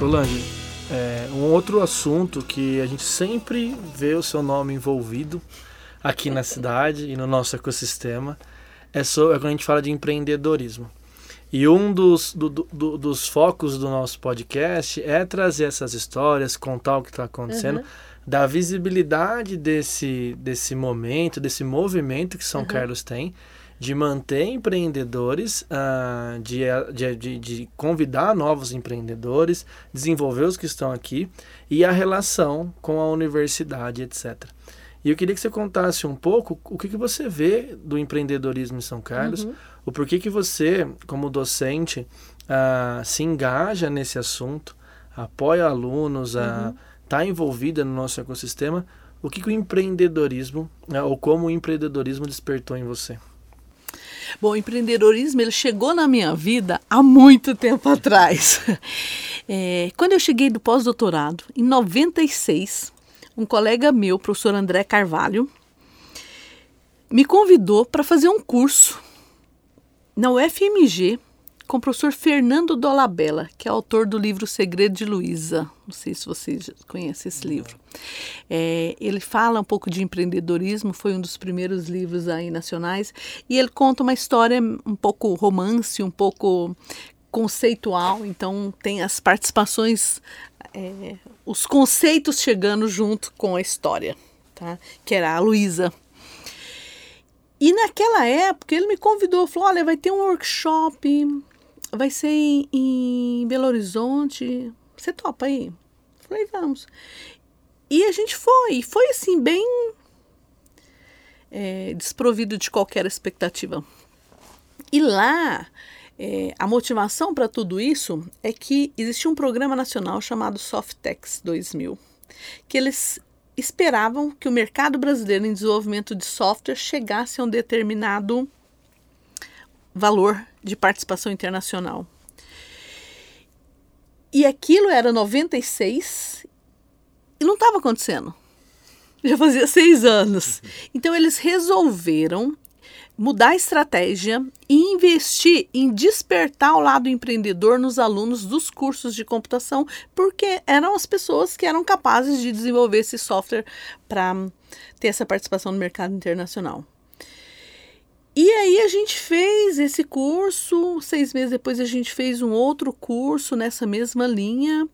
Solange, é, um outro assunto que a gente sempre vê o seu nome envolvido aqui na cidade e no nosso ecossistema é, sobre, é quando a gente fala de empreendedorismo. E um dos, do, do, dos focos do nosso podcast é trazer essas histórias, contar o que está acontecendo, uhum. dar visibilidade desse, desse momento, desse movimento que São uhum. Carlos tem de manter empreendedores, uh, de, de, de, de, convidar novos empreendedores, desenvolver os que estão aqui e a relação com a universidade, etc. E eu queria que você contasse um pouco o que, que você vê do empreendedorismo em São Carlos, uhum. o porquê que você, como docente, uh, se engaja nesse assunto, apoia alunos, está uhum. uh, envolvida no nosso ecossistema, o que, que o empreendedorismo, uh, ou como o empreendedorismo despertou em você? Bom, o empreendedorismo ele chegou na minha vida há muito tempo atrás. É, quando eu cheguei do pós-doutorado, em 96, um colega meu, professor André Carvalho, me convidou para fazer um curso na UFMG com o professor Fernando Dolabella, que é autor do livro Segredo de Luísa. Não sei se vocês conhecem esse livro. É, ele fala um pouco de empreendedorismo, foi um dos primeiros livros aí nacionais, e ele conta uma história um pouco romance, um pouco conceitual, então tem as participações, é, os conceitos chegando junto com a história, tá? que era a Luísa. E naquela época ele me convidou, falou: olha, vai ter um workshop vai ser em, em Belo Horizonte. Você topa aí? Falei, vamos. E a gente foi. E foi assim, bem é, desprovido de qualquer expectativa. E lá, é, a motivação para tudo isso é que existia um programa nacional chamado Softex 2000, que eles esperavam que o mercado brasileiro em desenvolvimento de software chegasse a um determinado valor de participação internacional. E aquilo era 96 e não estava acontecendo. Já fazia seis anos. Então eles resolveram mudar a estratégia e investir em despertar o lado empreendedor nos alunos dos cursos de computação, porque eram as pessoas que eram capazes de desenvolver esse software para ter essa participação no mercado internacional. E aí a gente fez esse curso, seis meses depois a gente fez um outro curso nessa mesma linha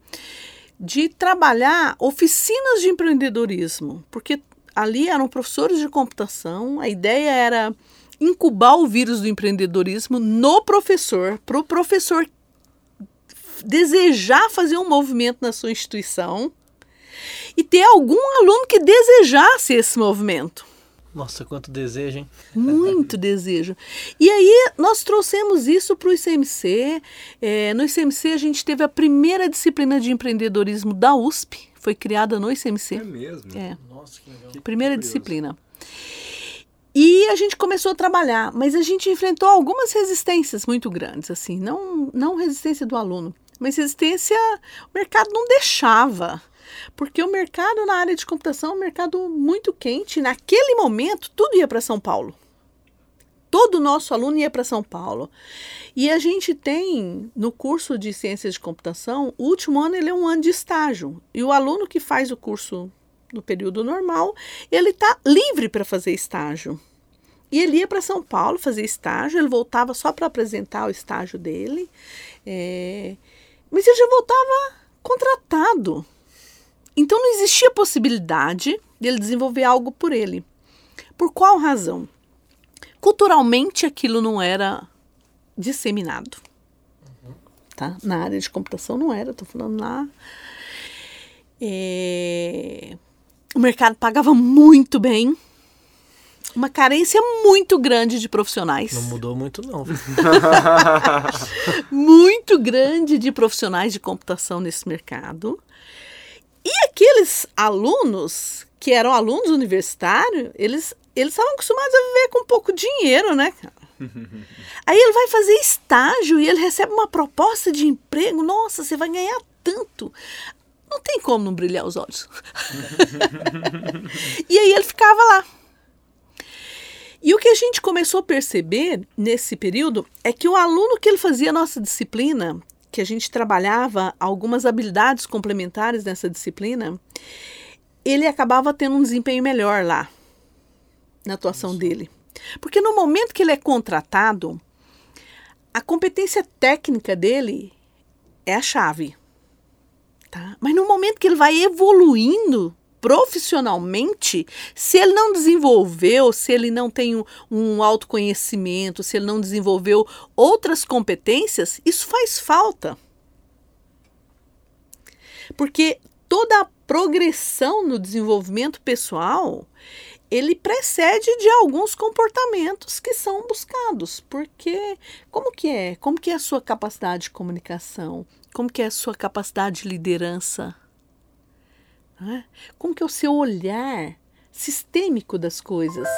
de trabalhar oficinas de empreendedorismo, porque ali eram professores de computação, a ideia era incubar o vírus do empreendedorismo no professor, para o professor desejar fazer um movimento na sua instituição e ter algum aluno que desejasse esse movimento. Nossa, quanto desejo, hein? Muito desejo. E aí nós trouxemos isso para o ICMC. É, no ICMC a gente teve a primeira disciplina de empreendedorismo da USP, foi criada no ICMC. É mesmo? É. Nossa, que legal. Primeira que disciplina. E a gente começou a trabalhar, mas a gente enfrentou algumas resistências muito grandes, assim, não, não resistência do aluno, mas resistência, o mercado não deixava. Porque o mercado na área de computação é um mercado muito quente. Naquele momento, tudo ia para São Paulo. Todo o nosso aluno ia para São Paulo. E a gente tem, no curso de Ciências de Computação, o último ano ele é um ano de estágio. E o aluno que faz o curso no período normal, ele está livre para fazer estágio. E ele ia para São Paulo fazer estágio, ele voltava só para apresentar o estágio dele, é... mas ele já voltava contratado. Então não existia possibilidade dele desenvolver algo por ele. Por qual razão? Culturalmente aquilo não era disseminado. Tá? Na área de computação não era, estou falando lá. É... O mercado pagava muito bem. Uma carência muito grande de profissionais. Não mudou muito, não. muito grande de profissionais de computação nesse mercado. E aqueles alunos que eram alunos universitários, eles eles estavam acostumados a viver com pouco dinheiro, né, cara? Aí ele vai fazer estágio e ele recebe uma proposta de emprego. Nossa, você vai ganhar tanto. Não tem como não brilhar os olhos. e aí ele ficava lá. E o que a gente começou a perceber nesse período é que o aluno que ele fazia a nossa disciplina que a gente trabalhava algumas habilidades complementares nessa disciplina, ele acabava tendo um desempenho melhor lá na atuação Isso. dele. Porque no momento que ele é contratado, a competência técnica dele é a chave. Tá? Mas no momento que ele vai evoluindo profissionalmente, se ele não desenvolveu, se ele não tem um, um autoconhecimento, se ele não desenvolveu outras competências, isso faz falta. Porque toda a progressão no desenvolvimento pessoal, ele precede de alguns comportamentos que são buscados. Porque como que é? Como que é a sua capacidade de comunicação? Como que é a sua capacidade de liderança? É? Como que é o seu olhar sistêmico das coisas?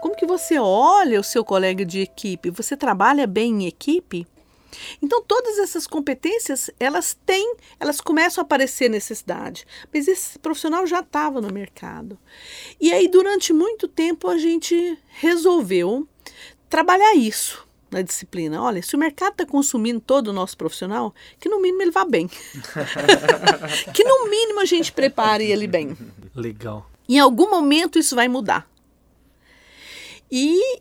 Como que você olha o seu colega de equipe? Você trabalha bem em equipe? Então todas essas competências elas têm, elas começam a aparecer necessidade, mas esse profissional já estava no mercado. E aí durante muito tempo a gente resolveu trabalhar isso na disciplina. Olha, se o mercado está consumindo todo o nosso profissional, que no mínimo ele vá bem. que no mínimo a gente prepare ele bem. Legal. Em algum momento isso vai mudar. E,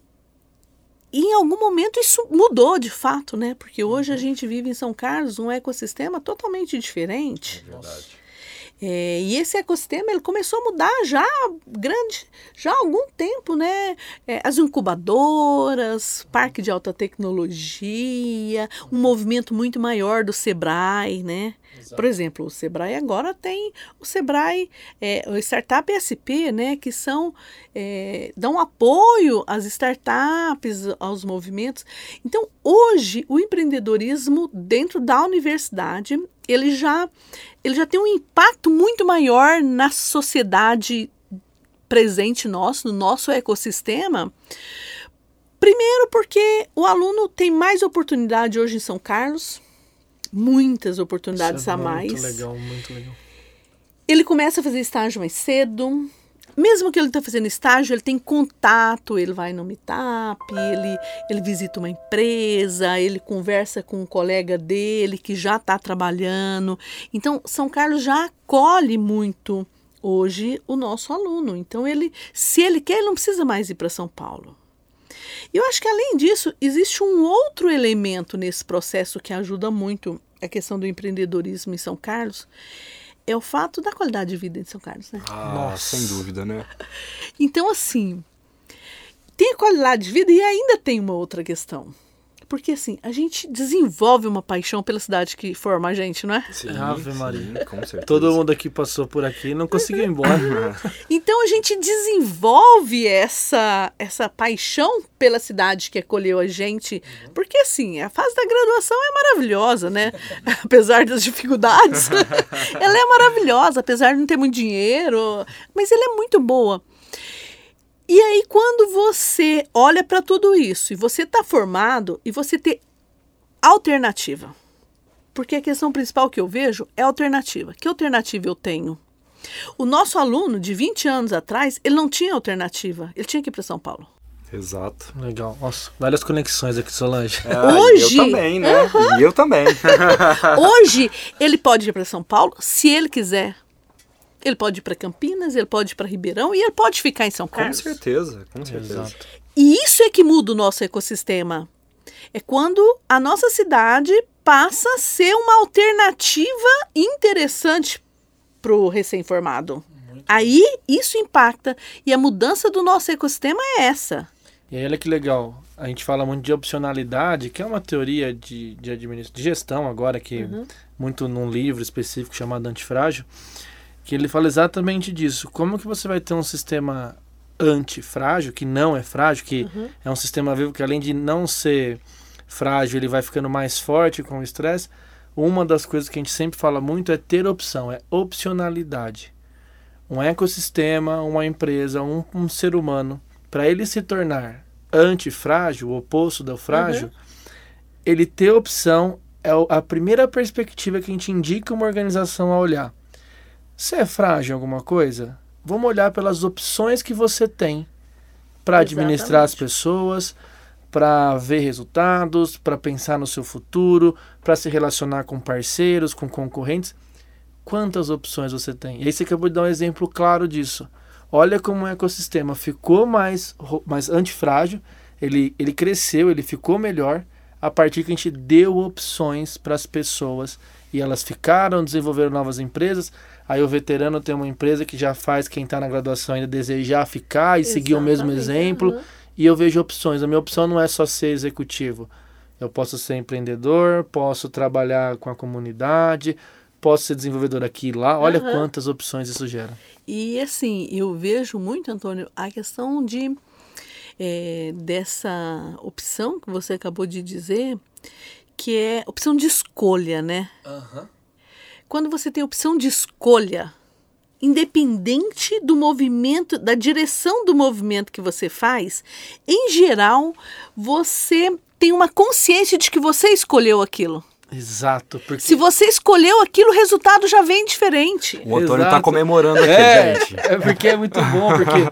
e em algum momento isso mudou de fato, né? Porque hoje a gente vive em São Carlos um ecossistema totalmente diferente. É verdade. É, e esse ecossistema ele começou a mudar já grande, já há algum tempo, né? É, as incubadoras, parque de alta tecnologia, um movimento muito maior do Sebrae, né? Exato. Por exemplo, o Sebrae agora tem o Sebrae, é, o Startup SP, né? Que são é, dão apoio às startups, aos movimentos. Então, hoje o empreendedorismo dentro da universidade ele já, ele já tem um impacto muito maior na sociedade presente nosso, no nosso ecossistema. Primeiro, porque o aluno tem mais oportunidade hoje em São Carlos, muitas oportunidades é a mais. Muito legal, muito legal. Ele começa a fazer estágio mais cedo, mesmo que ele está fazendo estágio, ele tem contato, ele vai no meetup, ele, ele visita uma empresa, ele conversa com um colega dele que já está trabalhando. Então, São Carlos já acolhe muito hoje o nosso aluno. Então, ele, se ele quer, ele não precisa mais ir para São Paulo. Eu acho que, além disso, existe um outro elemento nesse processo que ajuda muito a questão do empreendedorismo em São Carlos, é o fato da qualidade de vida em São Carlos, né? Ah, Nossa. sem dúvida, né? Então, assim, tem a qualidade de vida e ainda tem uma outra questão. Porque assim, a gente desenvolve uma paixão pela cidade que forma a gente, não é? Sim, Ave Maria. Sim, com certeza. Todo mundo aqui passou por aqui e não conseguiu ir embora. então a gente desenvolve essa, essa paixão pela cidade que acolheu a gente. Porque assim, a fase da graduação é maravilhosa, né? apesar das dificuldades. ela é maravilhosa, apesar de não ter muito dinheiro. Mas ela é muito boa. E aí, quando você olha para tudo isso e você está formado e você tem alternativa, porque a questão principal que eu vejo é alternativa. Que alternativa eu tenho? O nosso aluno de 20 anos atrás, ele não tinha alternativa, ele tinha que ir para São Paulo. Exato. Legal. Nossa, várias conexões aqui, Solange. É, Hoje. Eu também, né? Uhum. E eu também. Hoje, ele pode ir para São Paulo se ele quiser. Ele pode ir para Campinas, ele pode ir para Ribeirão e ele pode ficar em São Carlos. Com certeza, com certeza. Exato. E isso é que muda o nosso ecossistema. É quando a nossa cidade passa a ser uma alternativa interessante para o recém-formado. Aí isso impacta e a mudança do nosso ecossistema é essa. E aí, olha que legal. A gente fala muito de opcionalidade, que é uma teoria de, de, de gestão agora, que uhum. muito num livro específico chamado Antifrágil que ele fala exatamente disso. Como que você vai ter um sistema antifrágil, que não é frágil, que uhum. é um sistema vivo que além de não ser frágil, ele vai ficando mais forte com o estresse. Uma das coisas que a gente sempre fala muito é ter opção, é opcionalidade. Um ecossistema, uma empresa, um, um ser humano, para ele se tornar antifrágil, o oposto do frágil, uhum. ele ter opção é a primeira perspectiva que a gente indica uma organização a olhar. Você é frágil em alguma coisa? Vamos olhar pelas opções que você tem para administrar as pessoas, para ver resultados, para pensar no seu futuro, para se relacionar com parceiros, com concorrentes. Quantas opções você tem? E aí você acabou de dar um exemplo claro disso. Olha como o ecossistema ficou mais, mais antifrágil, ele, ele cresceu, ele ficou melhor a partir que a gente deu opções para as pessoas e elas ficaram, desenvolveram novas empresas. Aí o veterano tem uma empresa que já faz quem está na graduação ainda desejar ficar e Exatamente. seguir o mesmo exemplo. Uhum. E eu vejo opções. A minha opção não é só ser executivo. Eu posso ser empreendedor, posso trabalhar com a comunidade, posso ser desenvolvedor aqui e lá. Olha uhum. quantas opções isso gera. E assim, eu vejo muito, Antônio, a questão de é, dessa opção que você acabou de dizer, que é opção de escolha, né? Uhum. Quando você tem opção de escolha, independente do movimento, da direção do movimento que você faz, em geral, você tem uma consciência de que você escolheu aquilo. Exato. Porque... Se você escolheu aquilo, o resultado já vem diferente. O Antônio está comemorando aqui, é, gente. É porque é muito bom, porque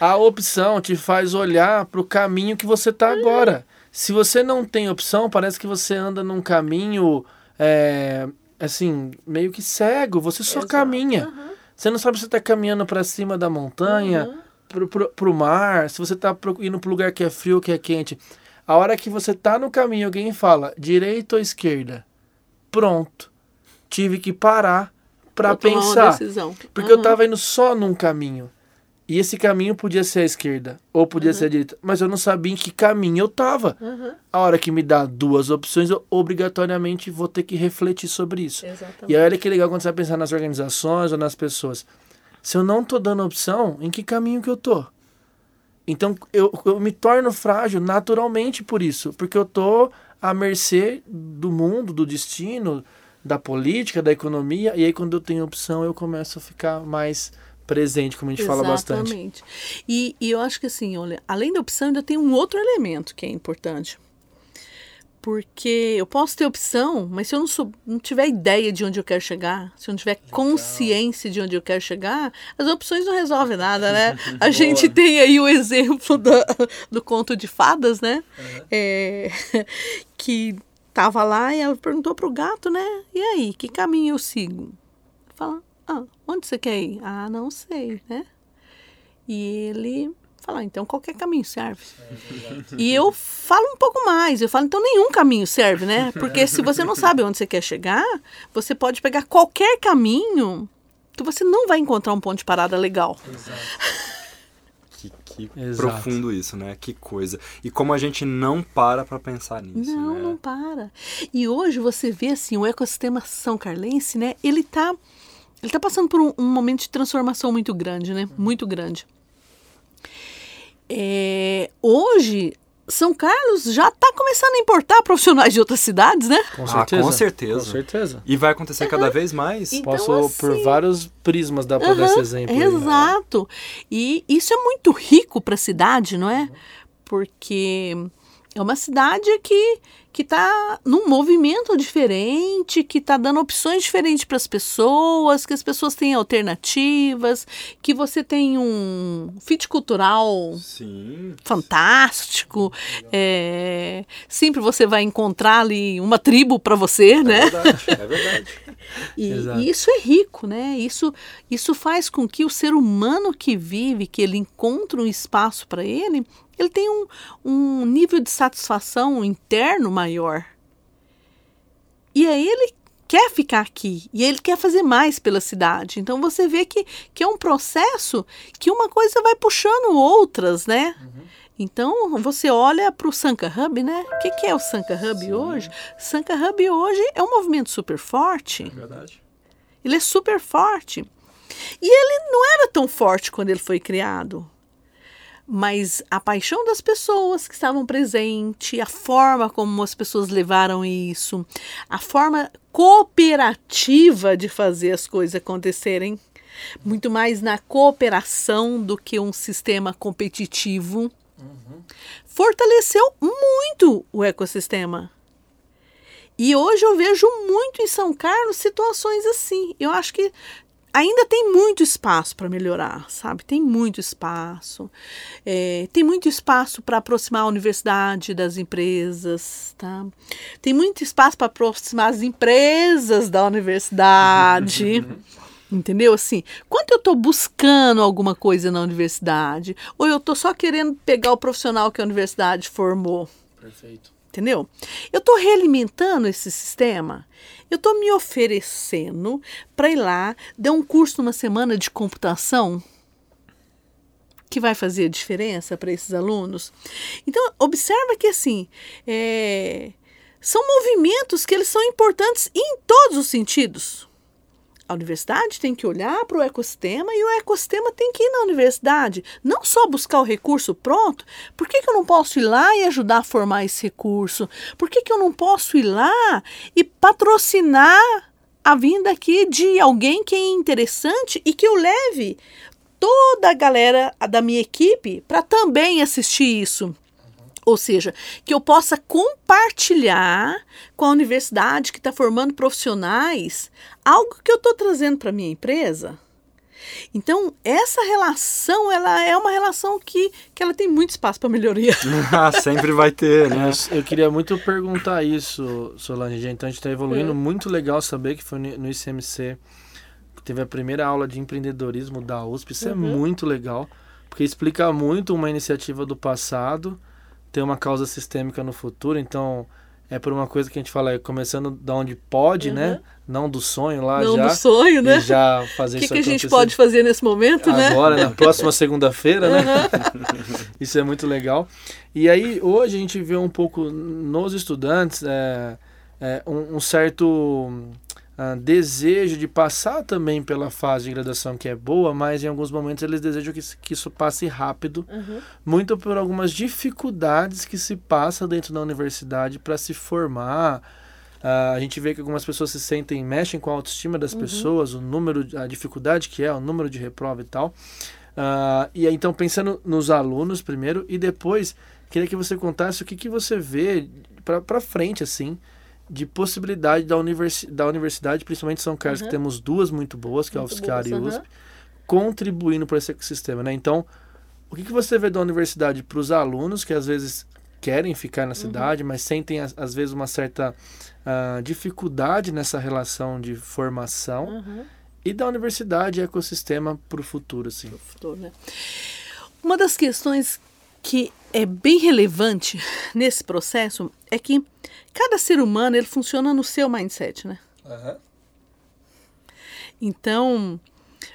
a opção te faz olhar para o caminho que você está agora. Se você não tem opção, parece que você anda num caminho, é, assim, meio que cego. Você só Exato. caminha. Uhum. Você não sabe se está caminhando para cima da montanha, uhum. para o mar, se você está indo para lugar que é frio que é quente. A hora que você tá no caminho, alguém fala direita ou esquerda? Pronto. Tive que parar para pensar. Porque uhum. eu tava indo só num caminho. E esse caminho podia ser a esquerda ou podia uhum. ser a direita, mas eu não sabia em que caminho eu tava. Uhum. A hora que me dá duas opções, eu obrigatoriamente vou ter que refletir sobre isso. Exatamente. E olha que legal quando você vai pensar nas organizações ou nas pessoas. Se eu não tô dando opção, em que caminho que eu tô? Então eu, eu me torno frágil naturalmente por isso, porque eu tô à mercê do mundo, do destino, da política, da economia, e aí quando eu tenho opção eu começo a ficar mais presente, como a gente Exatamente. fala bastante. Exatamente. E, e eu acho que assim, olha, além da opção ainda tem um outro elemento que é importante porque eu posso ter opção, mas se eu não, sou, não tiver ideia de onde eu quero chegar, se eu não tiver Legal. consciência de onde eu quero chegar, as opções não resolvem nada, né? A gente tem aí o exemplo do, do conto de fadas, né? Uhum. É, que tava lá e ela perguntou pro gato, né? E aí, que caminho eu sigo? Fala, ah, onde você quer ir? Ah, não sei, né? E ele falar, então qualquer caminho serve. É, e eu falo um pouco mais, eu falo, então nenhum caminho serve, né? Porque se você não sabe onde você quer chegar, você pode pegar qualquer caminho que você não vai encontrar um ponto de parada legal. Exato. Que, que profundo isso, né? Que coisa. E como a gente não para para pensar nisso, Não, né? não para. E hoje você vê assim, o ecossistema São Carlense, né? Ele tá ele tá passando por um, um momento de transformação muito grande, né? Muito grande. É, hoje, São Carlos já está começando a importar profissionais de outras cidades, né? Com certeza. Ah, com certeza. Com certeza. E vai acontecer uhum. cada vez mais. Então, Posso, assim, por vários prismas, dar para uhum, dar esse exemplo. Exato. Aí, né? E isso é muito rico para a cidade, não é? Porque é uma cidade que que está num movimento diferente, que está dando opções diferentes para as pessoas, que as pessoas têm alternativas, que você tem um fit cultural Sim. fantástico. É, sempre você vai encontrar ali uma tribo para você, é né? Verdade, é verdade. e, e, isso é rico, né? Isso, isso faz com que o ser humano que vive, que ele encontra um espaço para ele, ele tem um, um nível de satisfação interno maior. E aí ele quer ficar aqui e ele quer fazer mais pela cidade. Então você vê que, que é um processo que uma coisa vai puxando outras, né? Uhum. Então você olha para o Sanka Hub, né? O que, que é o Sanka Hub Sim. hoje? Sanka Hub hoje é um movimento super forte. É verdade. Ele é super forte. E ele não era tão forte quando ele foi criado mas a paixão das pessoas que estavam presentes, a forma como as pessoas levaram isso, a forma cooperativa de fazer as coisas acontecerem, muito mais na cooperação do que um sistema competitivo, uhum. fortaleceu muito o ecossistema. E hoje eu vejo muito em São Carlos situações assim. Eu acho que ainda tem muito espaço para melhorar, sabe? Tem muito espaço. É, tem muito espaço para aproximar a universidade das empresas, tá? Tem muito espaço para aproximar as empresas da universidade. Entendeu? Assim, quando eu estou buscando alguma coisa na universidade, ou eu estou só querendo pegar o profissional que a universidade formou. Perfeito. Entendeu? Eu estou realimentando esse sistema. Eu estou me oferecendo para ir lá dar um curso numa semana de computação que vai fazer a diferença para esses alunos. Então, observa que assim, é, são movimentos que eles são importantes em todos os sentidos. A universidade tem que olhar para o ecossistema e o ecossistema tem que ir na universidade. Não só buscar o recurso pronto. Por que, que eu não posso ir lá e ajudar a formar esse recurso? Por que, que eu não posso ir lá e patrocinar a vinda aqui de alguém que é interessante e que eu leve toda a galera da minha equipe para também assistir isso? Ou seja, que eu possa compartilhar com a universidade que está formando profissionais algo que eu estou trazendo para a minha empresa. Então, essa relação, ela é uma relação que, que ela tem muito espaço para melhoria. Ah, sempre vai ter, né? Eu, eu, queria muito perguntar isso, Solange. Então, a gente está evoluindo. É. Muito legal saber que foi no ICMC que teve a primeira aula de empreendedorismo da USP. Isso é uhum. é muito legal, porque explica muito uma iniciativa do passado ter uma causa sistêmica no futuro, então é por uma coisa que a gente fala, é começando da onde pode, né? uhum. né? Não do sonho lá Não já. do sonho, né? já fazer O que, que a gente pode fazer nesse momento, Agora, né? Agora, na próxima segunda-feira, uhum. né? Isso é muito legal. E aí, hoje a gente vê um pouco nos estudantes é, é, um, um certo uh, desejo de passar também pela fase de graduação que é boa, mas em alguns momentos eles desejam que, que isso passe rápido, uhum. muito por algumas dificuldades que se passa dentro da universidade para se formar. Uh, a gente vê que algumas pessoas se sentem, mexem com a autoestima das uhum. pessoas, o número, a dificuldade que é, o número de reprova e tal. Uh, e aí, então, pensando nos alunos primeiro e depois, queria que você contasse o que, que você vê para frente, assim, de possibilidade da, universi da universidade, principalmente São Carlos, uhum. que temos duas muito boas, que muito é a UFSCar e USP, uhum. contribuindo para esse ecossistema. Né? Então, o que, que você vê da universidade para os alunos que às vezes querem ficar na uhum. cidade, mas sentem às vezes uma certa uh, dificuldade nessa relação de formação? Uhum. E da universidade e ecossistema para o futuro, assim. Pro futuro, né? Uma das questões que é bem relevante nesse processo é que cada ser humano ele funciona no seu mindset, né? Uhum. Então,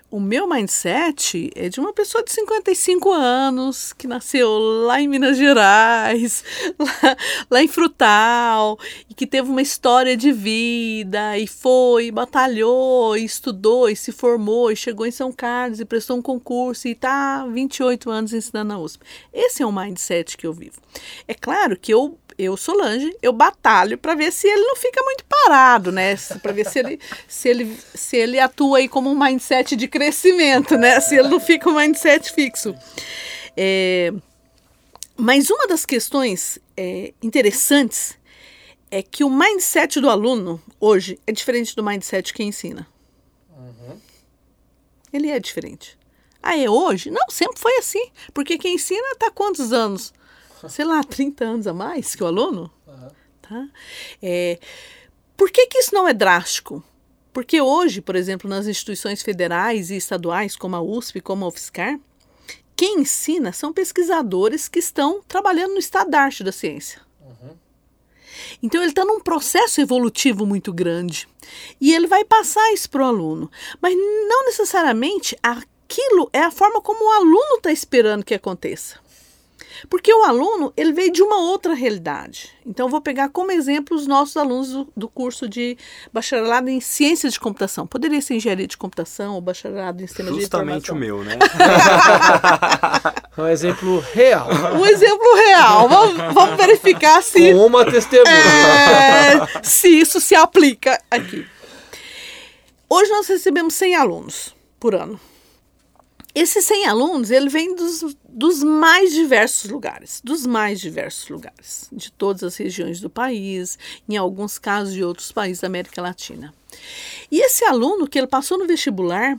o meu mindset é de uma pessoa de 55 anos que nasceu lá em Minas Gerais, lá, lá, em Frutal, e que teve uma história de vida, e foi, batalhou, e estudou, e se formou, e chegou em São Carlos, e prestou um concurso, e está 28 anos ensinando na USP. Esse é o mindset que eu vivo. É claro que eu eu, Solange, eu batalho para ver se ele não fica muito parado, né? Para ver se ele, se, ele, se ele atua aí como um mindset de crescimento, né? Se ele não fica um mindset fixo. É, mas uma das questões é, interessantes é que o mindset do aluno hoje é diferente do mindset que ensina. Uhum. Ele é diferente. Ah, é hoje? Não, sempre foi assim. Porque quem ensina está quantos anos? Sei lá, 30 anos a mais que o aluno. Uhum. Tá? É, por que, que isso não é drástico? Porque hoje, por exemplo, nas instituições federais e estaduais, como a USP, como a UFSCar, quem ensina são pesquisadores que estão trabalhando no estado da arte da ciência. Uhum. Então ele está num processo evolutivo muito grande e ele vai passar isso para o aluno, mas não necessariamente aquilo é a forma como o aluno está esperando que aconteça. Porque o aluno, ele veio de uma outra realidade. Então, vou pegar como exemplo os nossos alunos do, do, curso de bacharelado em ciências de computação. Poderia ser engenharia de computação ou bacharelado em sistemas Justamente de informação. o meu, né? um exemplo real. Um exemplo real. Vamos, vamos verificar se... Com uma testemunha. É, se isso se aplica aqui. Hoje nós recebemos 100 alunos por ano. Esses 100 alunos, ele vem dos, dos mais diversos lugares, dos mais diversos lugares, de todas as regiões do país, em alguns casos de outros países da América Latina. E esse aluno que ele passou no vestibular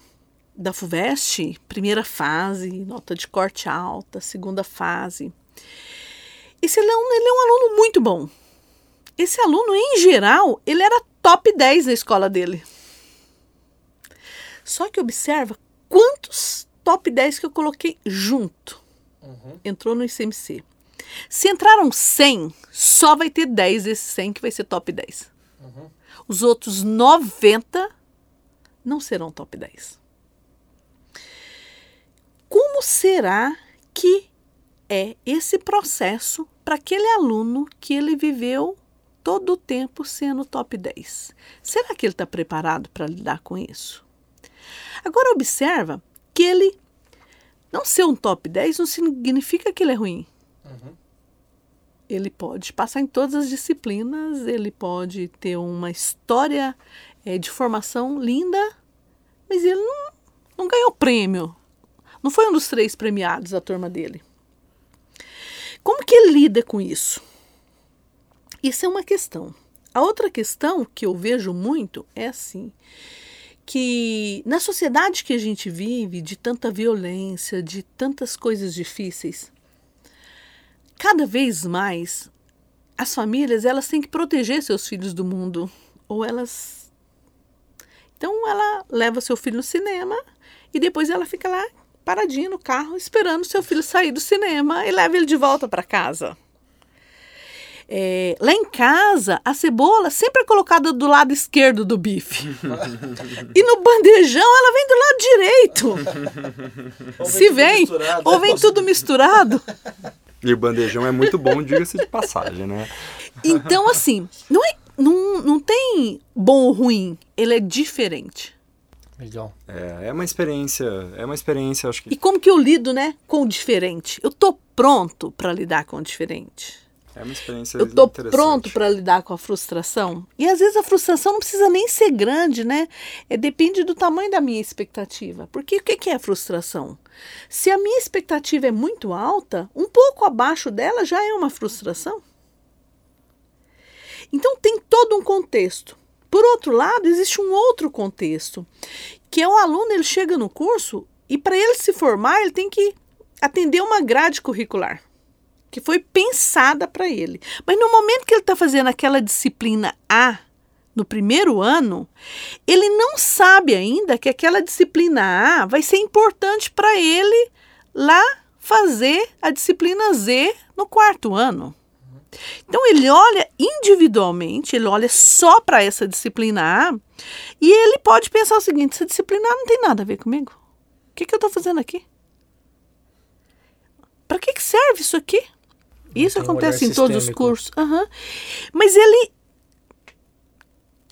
da FUVEST, primeira fase, nota de corte alta, segunda fase, esse aluno ele é um aluno muito bom. Esse aluno, em geral, ele era top 10 da escola dele. Só que observa quantos top 10 que eu coloquei junto. Uhum. Entrou no ICMC. Se entraram 100, só vai ter 10 desses 100 que vai ser top 10. Uhum. Os outros 90 não serão top 10. Como será que é esse processo para aquele aluno que ele viveu todo o tempo sendo top 10? Será que ele está preparado para lidar com isso? Agora observa que ele não ser um top 10 não significa que ele é ruim. Uhum. Ele pode passar em todas as disciplinas, ele pode ter uma história é, de formação linda, mas ele não, não ganhou prêmio. Não foi um dos três premiados da turma dele. Como que ele lida com isso? Isso é uma questão. A outra questão que eu vejo muito é assim: que na sociedade que a gente vive, de tanta violência, de tantas coisas difíceis, cada vez mais as famílias elas têm que proteger seus filhos do mundo ou elas então ela leva seu filho no cinema e depois ela fica lá paradinha no carro esperando seu filho sair do cinema e leva ele de volta para casa. É, lá em casa, a cebola sempre é colocada do lado esquerdo do bife. e no bandejão, ela vem do lado direito. Se vem, ou vem tudo misturado. E o bandejão é muito bom, diga-se de passagem, né? Então, assim, não, é, não, não tem bom ou ruim, ele é diferente. Legal. É, é uma experiência, é uma experiência, acho que. E como que eu lido, né, com o diferente? Eu tô pronto para lidar com o diferente. É uma experiência Eu estou pronto para lidar com a frustração. E às vezes a frustração não precisa nem ser grande, né? É, depende do tamanho da minha expectativa. Porque o que é a frustração? Se a minha expectativa é muito alta, um pouco abaixo dela já é uma frustração. Então tem todo um contexto. Por outro lado, existe um outro contexto, que é o aluno ele chega no curso e para ele se formar, ele tem que atender uma grade curricular que foi pensada para ele. Mas no momento que ele está fazendo aquela disciplina A, no primeiro ano, ele não sabe ainda que aquela disciplina A vai ser importante para ele lá fazer a disciplina Z no quarto ano. Então ele olha individualmente, ele olha só para essa disciplina A e ele pode pensar o seguinte: essa disciplina A não tem nada a ver comigo. O que, que eu estou fazendo aqui? Para que, que serve isso aqui? Isso acontece em todos os cursos. Uhum. Mas ele.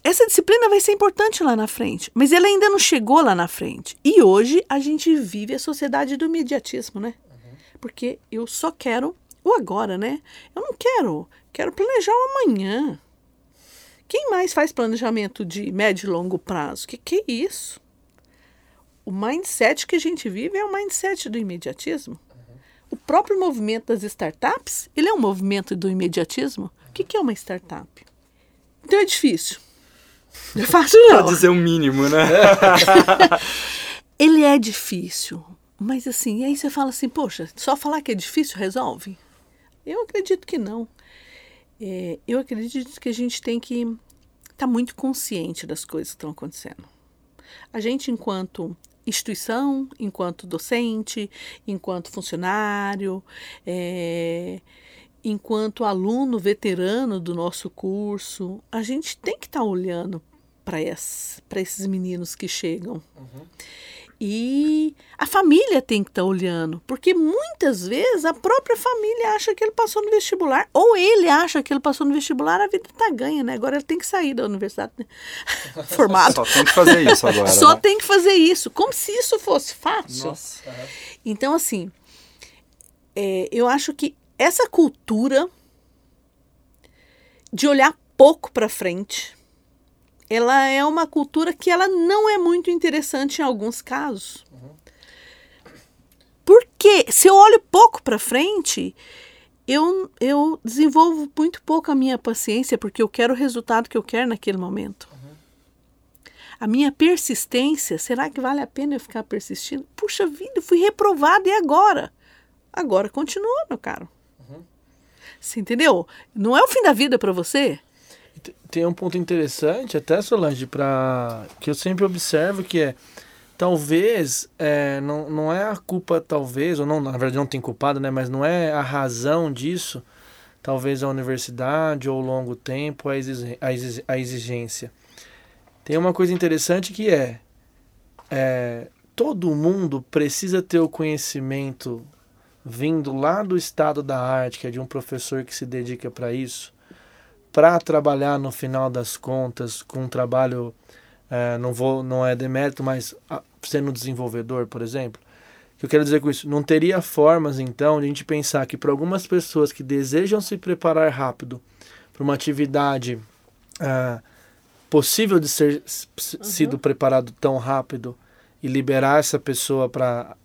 Essa disciplina vai ser importante lá na frente, mas ele ainda não chegou lá na frente. E hoje a gente vive a sociedade do imediatismo, né? Uhum. Porque eu só quero o agora, né? Eu não quero, quero planejar o amanhã. Quem mais faz planejamento de médio e longo prazo? Que que é isso? O mindset que a gente vive é o mindset do imediatismo. O próprio movimento das startups, ele é um movimento do imediatismo. O que, que é uma startup? Então é difícil. Não é fácil não. Pode dizer o mínimo, né? ele é difícil. Mas assim, aí você fala assim, poxa, só falar que é difícil resolve? Eu acredito que não. É, eu acredito que a gente tem que estar tá muito consciente das coisas que estão acontecendo. A gente, enquanto instituição, enquanto docente, enquanto funcionário, é, enquanto aluno veterano do nosso curso, a gente tem que estar tá olhando para esses meninos que chegam. Uhum. E a família tem que estar tá olhando, porque muitas vezes a própria família acha que ele passou no vestibular, ou ele acha que ele passou no vestibular, a vida está ganha, né? Agora ele tem que sair da universidade né? formado. Só tem que fazer isso agora. Só né? tem que fazer isso, como se isso fosse fácil. Nossa. Então, assim, é, eu acho que essa cultura de olhar pouco para frente, ela é uma cultura que ela não é muito interessante em alguns casos. Uhum. Porque se eu olho pouco para frente, eu, eu desenvolvo muito pouco a minha paciência, porque eu quero o resultado que eu quero naquele momento. Uhum. A minha persistência, será que vale a pena eu ficar persistindo? Puxa vida, eu fui reprovado e agora? Agora continua, meu caro. Uhum. Você entendeu? Não é o fim da vida para você. Tem um ponto interessante, até Solange, para que eu sempre observo que é talvez é, não, não é a culpa, talvez, ou não, na verdade não tem culpado, né? Mas não é a razão disso, talvez a universidade ou o longo tempo, a, exigência. Tem uma coisa interessante que é, é todo mundo precisa ter o conhecimento vindo lá do estado da arte, que é de um professor que se dedica para isso, para trabalhar no final das contas com um trabalho é, não vou não é demérito, mas sendo desenvolvedor, por exemplo. O que eu quero dizer com isso? Não teria formas, então, de a gente pensar que para algumas pessoas que desejam se preparar rápido para uma atividade uh, possível de ser uhum. sido preparado tão rápido e liberar essa pessoa para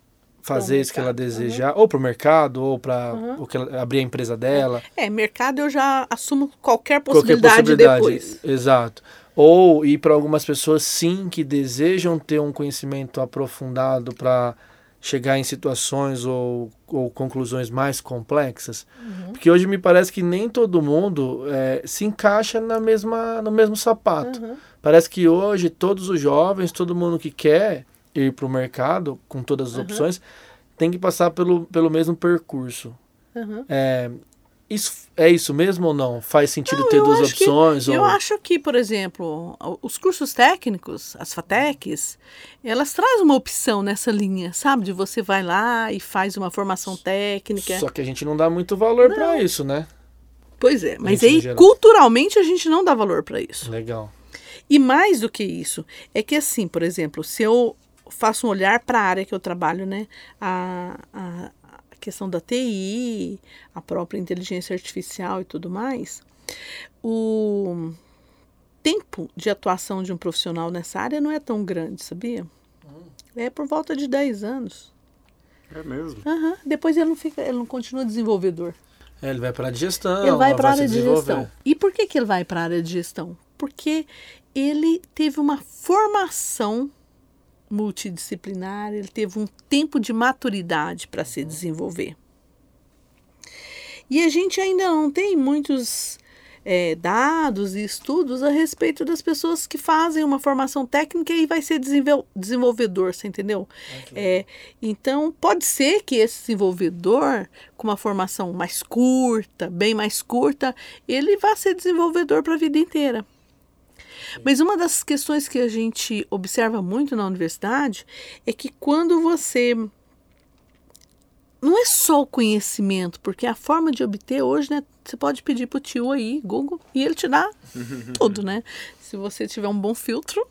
fazer isso que ela desejar, uhum. ou para o mercado, ou para uhum. abrir a empresa dela. É, mercado eu já assumo qualquer possibilidade, qualquer possibilidade depois. Exato. Ou ir para algumas pessoas sim que desejam ter um conhecimento aprofundado para chegar em situações ou, ou conclusões mais complexas. Uhum. Porque hoje me parece que nem todo mundo é, se encaixa na mesma, no mesmo sapato. Uhum. Parece que hoje todos os jovens, todo mundo que quer ir para o mercado com todas as uhum. opções, tem que passar pelo, pelo mesmo percurso. É, isso, é isso mesmo ou não? Faz sentido não, ter duas opções? Que, ou... Eu acho que, por exemplo, os cursos técnicos, as FATECs, elas trazem uma opção nessa linha, sabe? De você vai lá e faz uma formação técnica. Só que a gente não dá muito valor para isso, né? Pois é, mas aí culturalmente a gente não dá valor para isso. Legal. E mais do que isso, é que assim, por exemplo, se eu faço um olhar para a área que eu trabalho, né? A, a, questão da TI, a própria inteligência artificial e tudo mais, o tempo de atuação de um profissional nessa área não é tão grande, sabia? Hum. É por volta de 10 anos. É mesmo? Uhum. Depois ele não fica, ele não continua desenvolvedor. É, ele vai para a gestão. Ele vai para a área de gestão. E por que, que ele vai para a área de gestão? Porque ele teve uma formação multidisciplinar, ele teve um tempo de maturidade para se desenvolver. E a gente ainda não tem muitos é, dados e estudos a respeito das pessoas que fazem uma formação técnica e vai ser desenvolvedor, você entendeu? É, então, pode ser que esse desenvolvedor, com uma formação mais curta, bem mais curta, ele vá ser desenvolvedor para a vida inteira. Mas uma das questões que a gente observa muito na universidade é que quando você não é só o conhecimento, porque a forma de obter hoje, né? Você pode pedir para o tio aí, Google, e ele te dá tudo, né? Se você tiver um bom filtro,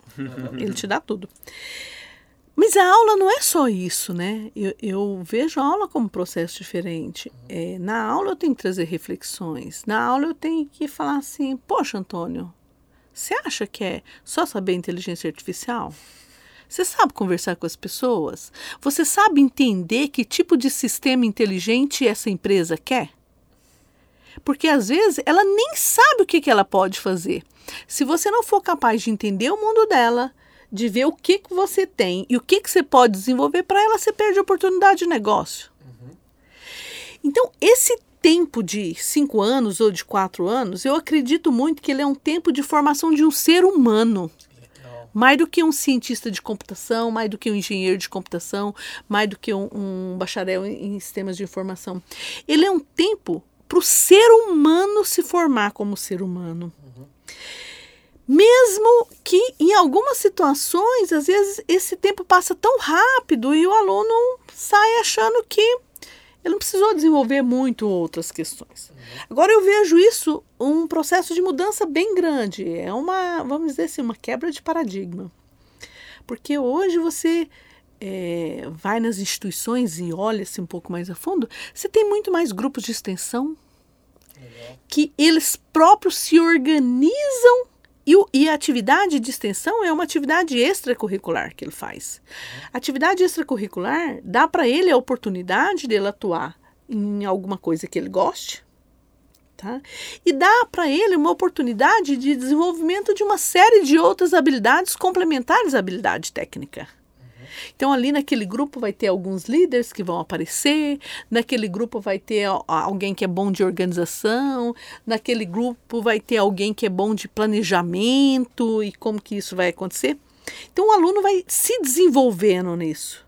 ele te dá tudo. Mas a aula não é só isso, né? Eu, eu vejo a aula como um processo diferente. É, na aula eu tenho que trazer reflexões. Na aula eu tenho que falar assim: Poxa, Antônio, você acha que é só saber inteligência artificial? Você sabe conversar com as pessoas? Você sabe entender que tipo de sistema inteligente essa empresa quer? Porque às vezes ela nem sabe o que, que ela pode fazer. Se você não for capaz de entender o mundo dela, de ver o que, que você tem e o que, que você pode desenvolver para ela, você perde a oportunidade de negócio. Uhum. Então, esse tempo de cinco anos ou de quatro anos, eu acredito muito que ele é um tempo de formação de um ser humano. Mais do que um cientista de computação, mais do que um engenheiro de computação, mais do que um, um bacharel em, em sistemas de informação. Ele é um tempo para o ser humano se formar como ser humano. Mesmo que em algumas situações, às vezes, esse tempo passa tão rápido e o aluno sai achando que ele não precisou desenvolver muito outras questões. Agora eu vejo isso um processo de mudança bem grande. É uma, vamos dizer assim, uma quebra de paradigma. Porque hoje você é, vai nas instituições e olha-se um pouco mais a fundo, você tem muito mais grupos de extensão que eles próprios se organizam E, e, a atividade de extensão é uma atividade extracurricular que ele faz. Atividade extracurricular dá para ele a oportunidade dele atuar em alguma coisa que ele goste, tá? E dá para ele uma oportunidade de desenvolvimento de uma série de outras habilidades complementares à habilidade técnica. Então, ali naquele grupo vai ter alguns líderes que vão aparecer, naquele grupo vai ter alguém que é bom de organização, naquele grupo vai ter alguém que é bom de planejamento e como que isso vai acontecer. Então, o aluno vai se desenvolvendo nisso.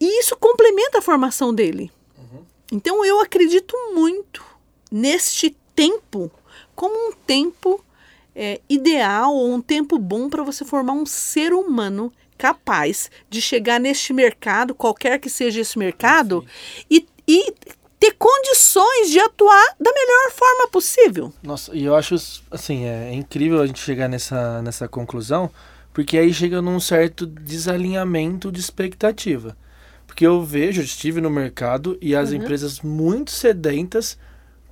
E isso complementa a formação dele. Uhum. Então, eu acredito muito neste tempo como um tempo é, ideal ou um tempo bom para você formar um ser humano capaz de chegar neste mercado, qualquer que seja esse mercado, e, e ter condições de atuar da melhor forma possível. Nossa, e eu acho assim, é, é incrível a gente chegar nessa, nessa conclusão, porque aí chega num certo desalinhamento de expectativa. Porque eu vejo, eu estive no mercado e as uhum. empresas muito sedentas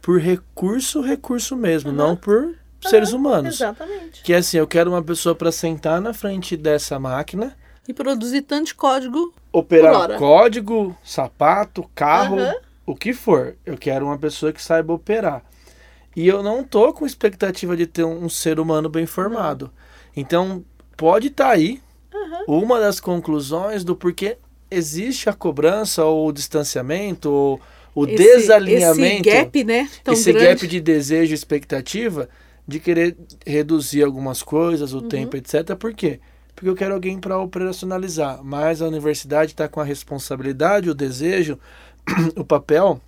por recurso, recurso mesmo, uhum. não por seres humanos. Exatamente. Que é assim, eu quero uma pessoa para sentar na frente dessa máquina e produzir tanto código. Operar código, sapato, carro, uhum. o que for. Eu quero uma pessoa que saiba operar. E eu não tô com expectativa de ter um, ser humano bem formado. Uhum. Então, pode estar tá aí uhum. uma das conclusões do porquê existe a cobrança ou o distanciamento ou o esse, desalinhamento. Esse gap, né? Tão esse grande. gap de desejo e expectativa de querer reduzir algumas coisas, o uhum. tempo, etc. Por quê? Porque eu quero alguém para operacionalizar. Mas a universidade está com a responsabilidade, o desejo, o papel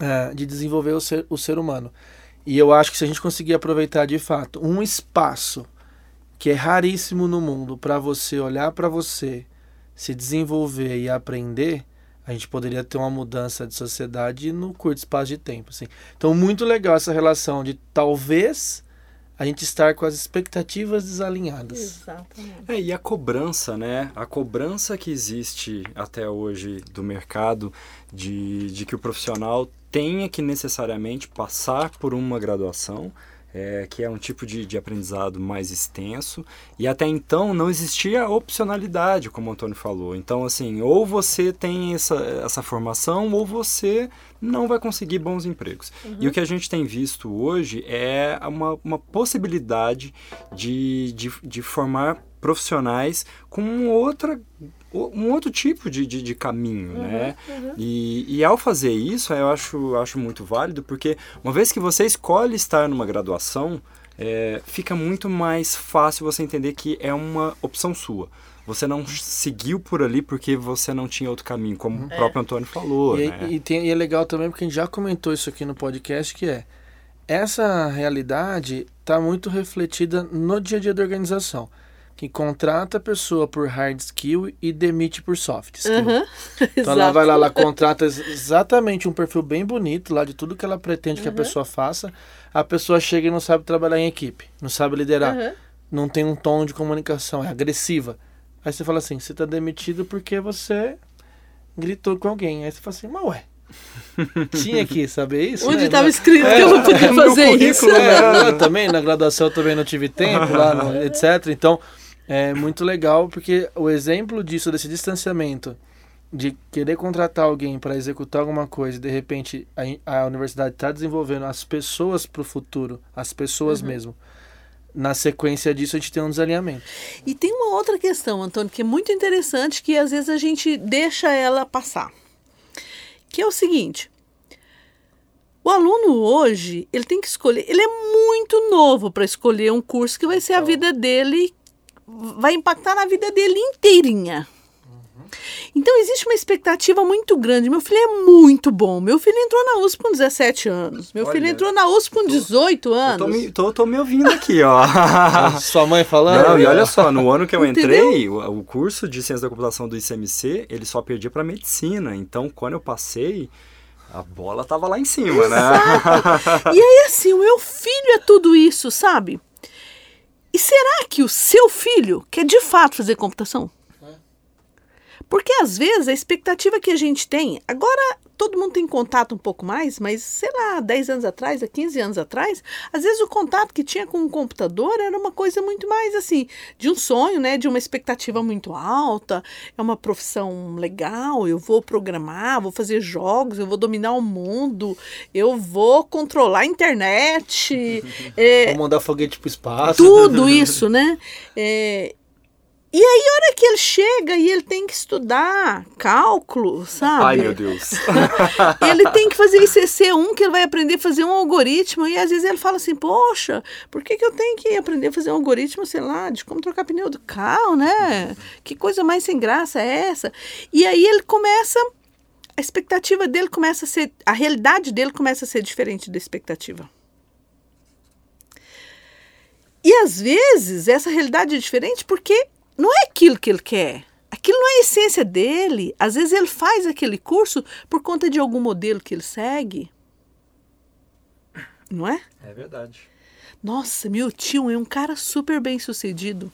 é, de desenvolver o ser, o ser humano. E eu acho que se a gente conseguir aproveitar de fato um espaço que é raríssimo no mundo para você olhar para você, se desenvolver e aprender, a gente poderia ter uma mudança de sociedade no curto espaço de tempo. Assim. Então, muito legal essa relação de talvez a gente estar com as expectativas desalinhadas. Exatamente. É, e a cobrança, né? A cobrança que existe até hoje do mercado de, de que o profissional tenha que necessariamente passar por uma graduação é, que é um tipo de, de aprendizado mais extenso. E até então não existia opcionalidade, como o Antônio falou. Então, assim, ou você tem essa, essa formação, ou você não vai conseguir bons empregos. Uhum. E o que a gente tem visto hoje é uma, uma possibilidade de, de, de formar profissionais com outra um outro tipo de, de, de caminho, uhum, né? Uhum. E, e ao fazer isso, eu acho, acho muito válido, porque uma vez que você escolhe estar numa graduação, é, fica muito mais fácil você entender que é uma opção sua. Você não seguiu por ali porque você não tinha outro caminho, como é. o próprio Antônio falou. E, né? e, tem, e é legal também porque a gente já comentou isso aqui no podcast, que é essa realidade está muito refletida no dia a dia da organização que contrata a pessoa por hard skill e demite por soft skill. Uhum. Então ela vai lá, ela contrata exatamente um perfil bem bonito lá de tudo que ela pretende uhum. que a pessoa faça. A pessoa chega e não sabe trabalhar em equipe, não sabe liderar, uhum. não tem um tom de comunicação, é agressiva. Aí você fala assim, você está demitido porque você gritou com alguém. Aí você fala assim, mas ué, tinha que saber isso. Onde estava né? escrito é, que eu não podia fazer isso? É, também, na graduação eu também não tive tempo, lá, no, etc. Então, é muito legal porque o exemplo disso, desse distanciamento, de querer contratar alguém para executar alguma coisa e de repente a, a universidade está desenvolvendo as pessoas para o futuro, as pessoas uhum. mesmo. Na sequência disso, a gente tem um desalinhamento. E tem uma outra questão, Antônio, que é muito interessante, que às vezes a gente deixa ela passar. Que é o seguinte: o aluno hoje, ele tem que escolher, ele é muito novo para escolher um curso que vai ser a vida dele vai impactar na vida dele inteirinha. Então existe uma expectativa muito grande. Meu filho é muito bom. Meu filho entrou na USP com 17 anos. Meu Olha, filho entrou na USP com 18 anos. Tô me, tô, tô me ouvindo aqui, ó. Sua mãe falando? Não, e olha só, no ano que eu entrei, o, o, curso de ciência da computação do ICMC, ele só perdia para medicina. Então, quando eu passei, a bola tava lá em cima, né? Exato. né? e aí, assim, o meu filho é tudo isso, sabe? Será que o seu filho quer de fato fazer computação? Porque às vezes a expectativa que a gente tem, agora todo mundo tem contato um pouco mais, mas sei lá, 10 anos atrás, há 15 anos atrás, às vezes o contato que tinha com o computador era uma coisa muito mais assim, de um sonho, né, de uma expectativa muito alta, é uma profissão legal, eu vou programar, vou fazer jogos, eu vou dominar o mundo, eu vou controlar a internet, é, vou mandar foguete para o espaço. Tudo isso, né? É, e aí, a hora que ele chega e ele tem que estudar cálculo, sabe? Ai, meu Deus. ele tem que fazer ICC1, que ele vai aprender a fazer um algoritmo, e às vezes ele fala assim, poxa, por que, que eu tenho que aprender a fazer um algoritmo, sei lá, de como trocar pneu do carro, né? Que coisa mais sem graça é essa? E aí ele começa, a expectativa dele começa a ser, a realidade dele começa a ser diferente da expectativa. E às vezes essa realidade é diferente porque não é aquilo que ele quer. Aquilo não é a essência dele. Às vezes ele faz aquele curso por conta de algum modelo que ele segue. Não é? É verdade. Nossa, meu tio é um cara super bem sucedido.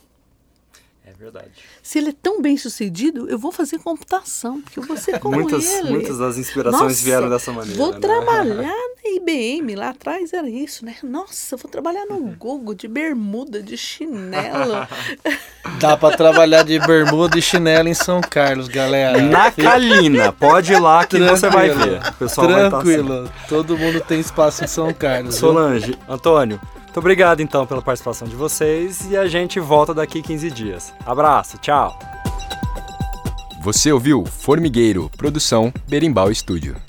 É verdade. Se ele é tão bem sucedido, eu vou fazer computação, porque eu vou ser como muitas, ele. Muitas das inspirações Nossa, vieram dessa maneira. Vou né? trabalhar na IBM, lá atrás era isso, né? Nossa, vou trabalhar no Google de bermuda, de chinelo. Dá para trabalhar de bermuda e chinelo em São Carlos, galera. Na Calina, pode ir lá que Tranquilo. você vai ver. O pessoal Tranquilo, vai estar assim. todo mundo tem espaço em São Carlos. viu? Solange, Antônio, muito obrigado então pela participação de vocês e a gente volta daqui 15 dias. Abraço, tchau. Você ouviu Formigueiro, produção Berimbau Estúdio.